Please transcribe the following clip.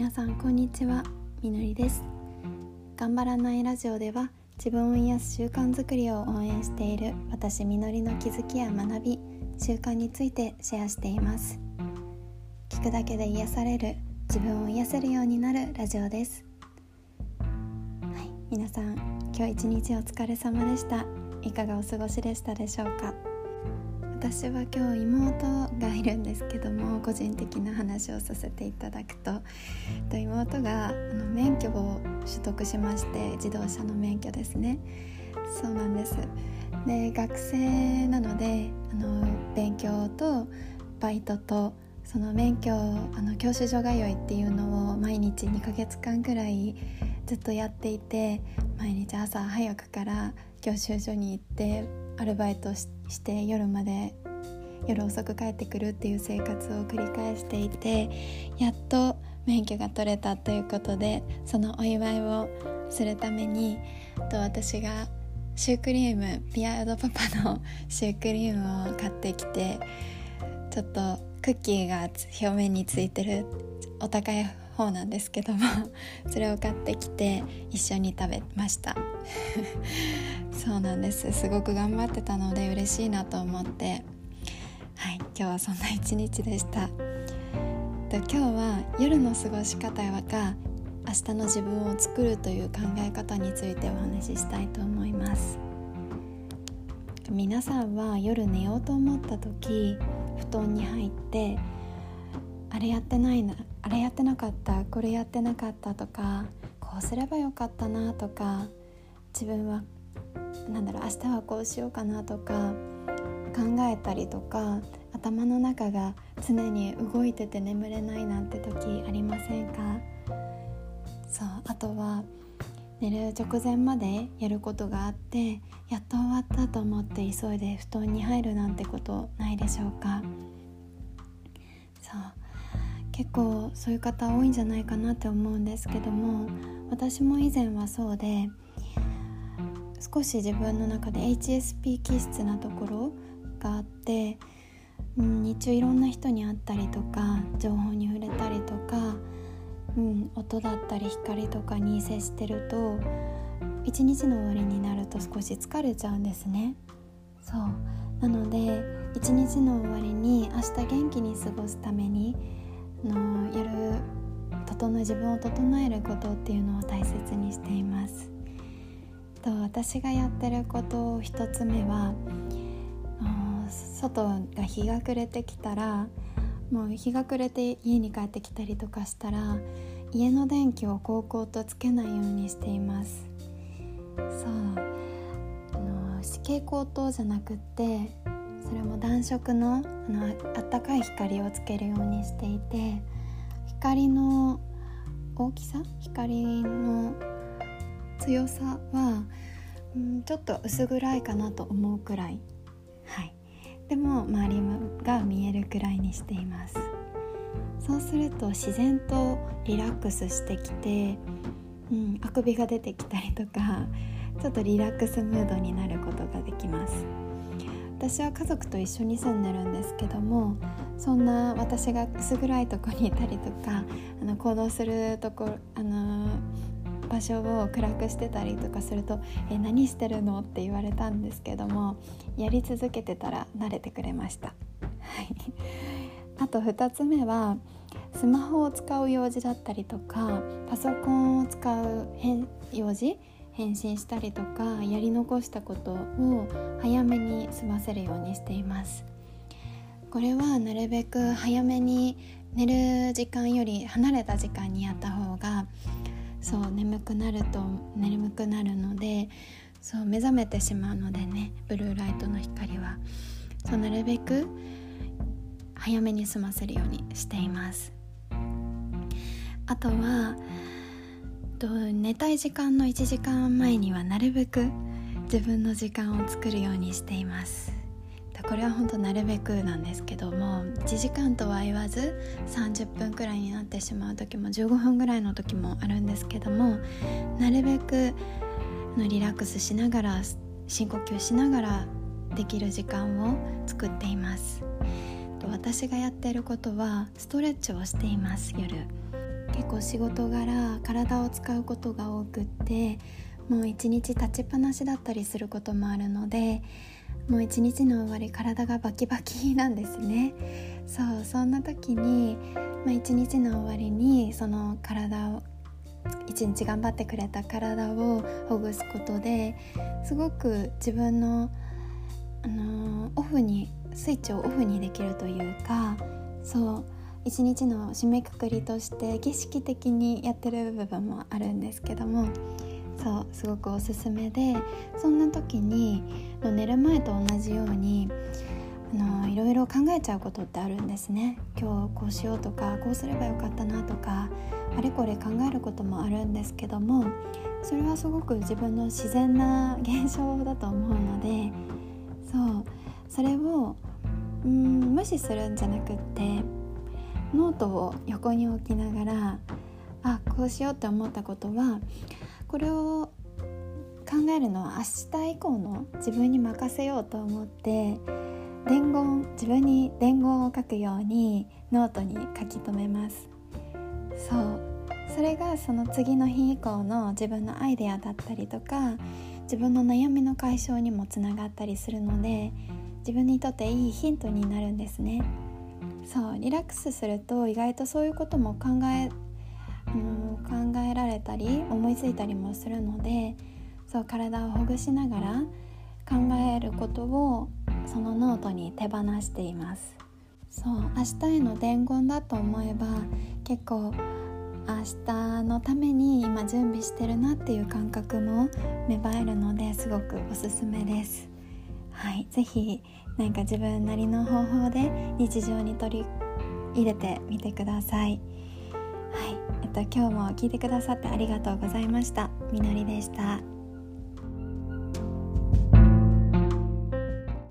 皆さんこんにちは。みのりです。頑張らないラジオでは自分を癒す習慣づくりを応援している私みのりの気づきや学び習慣についてシェアしています。聞くだけで癒される自分を癒せるようになるラジオです。はい皆さん今日一日お疲れ様でした。いかがお過ごしでしたでしょうか？私は今日妹がいるんですけども個人的な話をさせていただくと。妹があの免許を取得しまして自動車の免許ですね。そうなんです。で学生なのであの勉強とバイトとその免許あの教習所通いっていうのを毎日2ヶ月間くらいずっとやっていて毎日朝早くから教習所に行ってアルバイトして夜まで夜遅く帰ってくるっていう生活を繰り返していてやっと免許が取れたということでそのお祝いをするためにと私がシュークリームピアードパパの シュークリームを買ってきてちょっとクッキーが表面についてるお高い方なんですけどもそれを買ってきて一緒に食べました。そうなんです。すごく頑張ってたので嬉しいなと思って。はい。今日はそんな一日でした。で今日は夜の過ごし方が明日の自分を作るという考え方についてお話ししたいと思います。皆さんは夜寝ようと思った時布団に入ってあれやってないなあれやってなかったこれやってなかったとかこうすればよかったなとか自分はなんだろう明日はこうしようかなとか考えたりとか頭の中が常に動いてて眠れないなんて時ありませんか？そうあとは寝る直前までやることがあってやっと終わったと思って急いで布団に入るなんてことないでしょうか？そう結構そういう方多いんじゃないかなって思うんですけども私も以前はそうで少し自分の中で HSP 気質なところがあって、うん、日中いろんな人に会ったりとか情報に触れたりとか、うん、音だったり光とかに接してると一日の終わりになると少し疲れちゃうんですね。そうなので一日の終わりに明日元気に過ごすためにのやる整自分を整えることっていうのを大切にしていますと私がやってること一つ目は外が日が暮れてきたらもう日が暮れて家に帰ってきたりとかしたら家の電気をこうこうとつけないようにしています。そう。あの湿気光灯じゃなくってそれも暖色のあのあったかい光をつけるようにしていて光の大きさ？光の強さは、うん、ちょっと薄暗いかなと思うくらい。はい。でも周りが見えるくらいにしています。そうすると自然とリラックスしてきて、うん、あくびが出てきたりとかちょっとリラックスムードになることができます。私は家族と一緒に住んでるんですけどもそんな私が薄暗いとこにいたりとかあの行動するとこあの場所を暗くしてたりとかすると「え何してるの?」って言われたんですけどもやり続けてたら慣れてくれました。はい、あと2つ目はスマホを使う用事だったりとかパソコンを使う用事返信したりとかやり残したことを早めに済ませるようにしていますこれはなるべく早めに寝る時間より離れた時間にやった方がそう眠くなると眠くなるのでそう目覚めてしまうのでねブルーライトの光は。そうなるべく早めに済ませるようにしています。あとはと寝たい時間の1時間前にはなるべく自分の時間を作るようにしています。これは本当なるべくなんですけども1時間とは言わず30分くらいになってしまう時も15分ぐらいの時もあるんですけどもなるべくリラックスしながら深呼吸しながらできる時間を作っています。私がやっていることはストレッチをしています夜。結構仕事柄体を使うことが多くってもう一日立ちっぱなしだったりすることもあるのでもう一日の終わり体がバキバキなんですね。そうそんな時に、まあ、一日の終わりにその体を一日頑張ってくれた体をほぐすことですごく自分の、あのー、オフにスイッチをオフにできるというかそう一日の締めくくりとして儀式的にやってる部分もあるんですけどもそうすごくおすすめでそんな時に寝る前と同じようにあのいろいろ考えちゃうことってあるんですね。今日こうしようとかこうすればよかったなとかあれこれ考えることもあるんですけどもそれはすごく自分の自然な現象だと思うのでそうそれをうん無視するんじゃなくってノートを横に置きながらあこうしようって思ったことはこれを考えるのは明日以降の自分に任せようと思って伝言自分に伝言を書くようにノートに書き留めます。そう。それがその次の日以降の自分のアイデアだったりとか自分の悩みの解消にもつながったりするので自分にとっていいヒントになるんですね。そう。リラックスすると意外とそういうことも考えうん考えられたり思いついたりもするのでそう体をほぐしながら考えることをそのノートに手放しています。そう明日への伝言だと思えば結構明日のために今準備してるなっていう感覚も芽生えるのですごくおすすめです。はい是非何か自分なりの方法で日常に取り入れてみてくださいはい、えっと、今日も聞いてくださってありがとうございました。みのりでした。